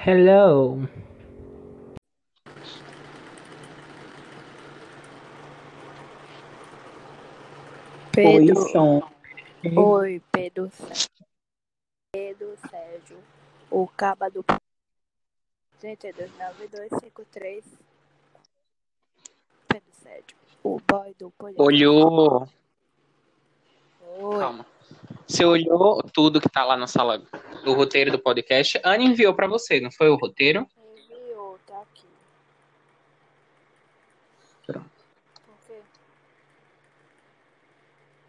Hello. Pedro. Oi, som. Oi, Pedro Sérgio. Pedro Sérgio. O caba do 329253. Pedro Sérgio. O boy do podcast. Olhou. Oi. Calma. Você olhou tudo que tá lá na sala do roteiro do podcast? Ana enviou pra você, não foi o roteiro? Enviou, tá aqui. Pronto. Quê?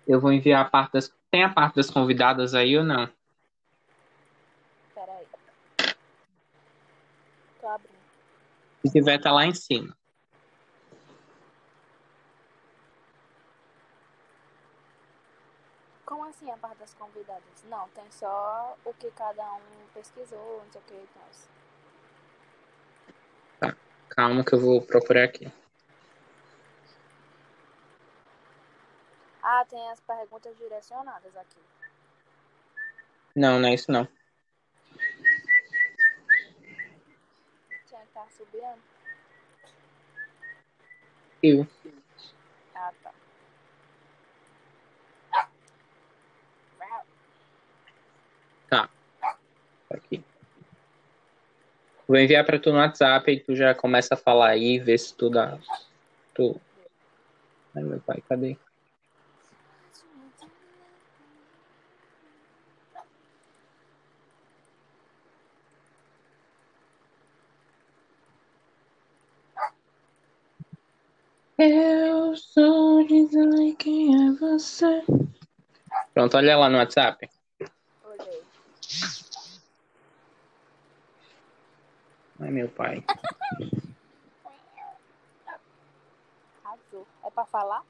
Eu vou enviar a parte das. Tem a parte das convidadas aí ou não? Peraí. Tô abrindo. Se tiver, tá lá em cima. Como assim a parte das convidadas? Não, tem só o que cada um pesquisou, não sei o que e tal. Calma que eu vou procurar aqui. Ah, tem as perguntas direcionadas aqui. Não, não é isso não. Tinha que estar subindo. Eu. Ah, tá. Uau. Tá Aqui. Vou enviar pra tu no WhatsApp e tu já começa a falar aí, ver se tu dá. Tu. Ai, meu pai, cadê? Eu sou dizer quem é você. Pronto, olha lá no WhatsApp. Ai, meu pai. Arrasou. É pra falar?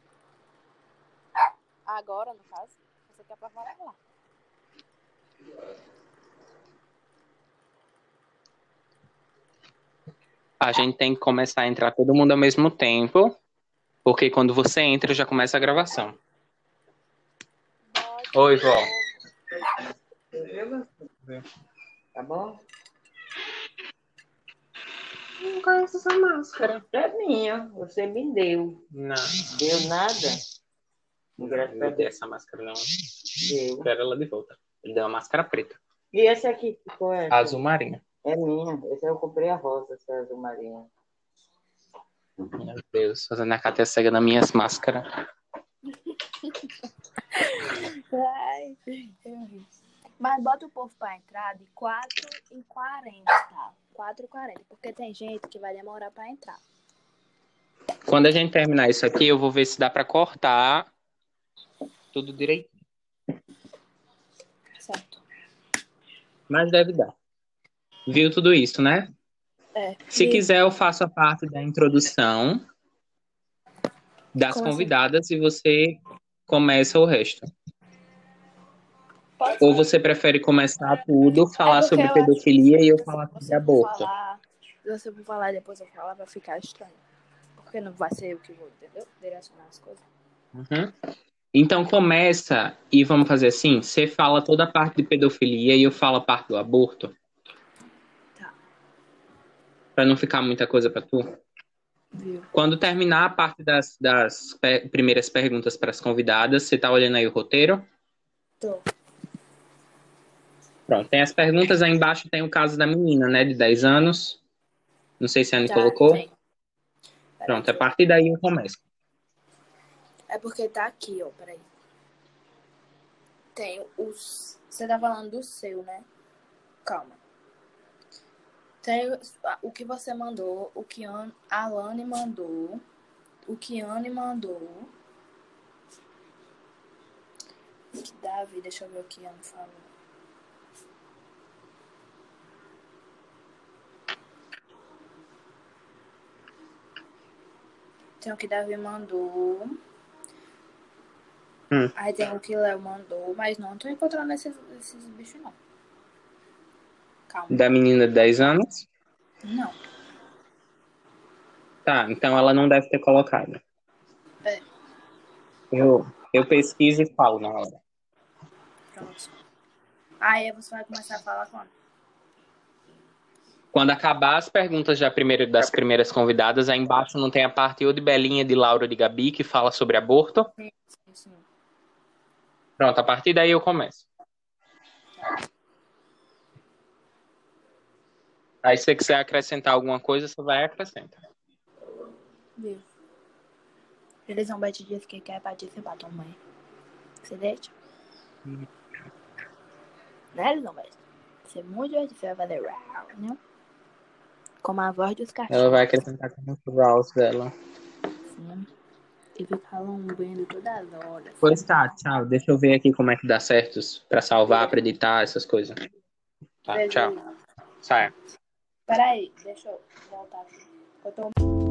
Agora, no caso? Você quer pra falar lá. A gente tem que começar a entrar todo mundo ao mesmo tempo, porque quando você entra já começa a gravação. Oi, vó. Tá bom? Não conheço essa máscara. É minha. Você me deu. Não, Deu nada? Graças a não dei Deus. essa máscara não. Deu. Quero ela de volta. Ele deu uma máscara preta. E esse aqui? Qual é? Azul marinho. É minha. Esse eu comprei a rosa, essa azul marinha. Meu Deus, fazendo a Cátia cega nas minhas máscaras. Ai, eu ri. Mas bota o povo pra entrar de 4 e 40, tá? 4 e 40, porque tem gente que vai demorar pra entrar. Quando a gente terminar isso aqui, eu vou ver se dá pra cortar tudo direito. Certo. Mas deve dar. Viu tudo isso, né? É. Se E- quiser, eu faço a parte da introdução das Como assim? convidadas e você começa o resto. Ou você prefere começar tudo, falar É sobre eu pedofilia e eu falar sobre aborto? Falar, se você for falar depois eu falar, vai ficar estranho. Porque não vai ser eu que vou, entendeu? Direcionar as coisas. Uhum. Então começa e vamos fazer assim: você fala toda a parte de pedofilia e eu falo a parte do aborto. Tá. Pra não ficar muita coisa pra tu. Viu? Quando terminar a parte das, das pe- primeiras perguntas para as convidadas, você tá olhando aí o roteiro? Tô. Pronto, tem as perguntas aí embaixo, tem o caso da menina, né, de 10 anos. Não sei se a Anne Tá, colocou. tem. Pronto, a partir daí eu começo. É porque tá aqui, ó, peraí. Tem os. Você tá falando do seu, né? Calma. Tem o que você mandou, o que a Alane mandou, o que Anne mandou. O que Davi, deixa eu ver o que Anne falou. Tem o que Davi mandou. Hum. Aí tem o que Léo mandou, mas não tô encontrando esses, esses bichos, não. Calma. Da menina de 10 anos? Não. Tá, então ela não deve ter colocado. É. Eu, eu pesquiso e falo na hora. Pronto. Aí você vai começar a falar quando? Quando acabar as perguntas da primeira, das primeiras convidadas, aí embaixo não tem a parte ou de Belinha, de Laura, de Gabi, que fala sobre aborto. Sim, sim, sim. Pronto, a partir daí eu começo. Aí se você quiser acrescentar alguma coisa, você vai acrescentar. Viu? Elizabeth disse que quer participar também. Você deixa? Hum. Né, Elizabeth? Você muda, você vai fazer rau, né? Como a voz dos cachorros. Ela vai acrescentar com o Rouse dela. Sim. E ficar lambendo todas as horas. Pois tá, tchau. Deixa eu ver aqui como é que dá certo pra salvar, pra editar, essas coisas. Tá, tchau. Sai. Peraí, deixa eu voltar aqui. Eu tô...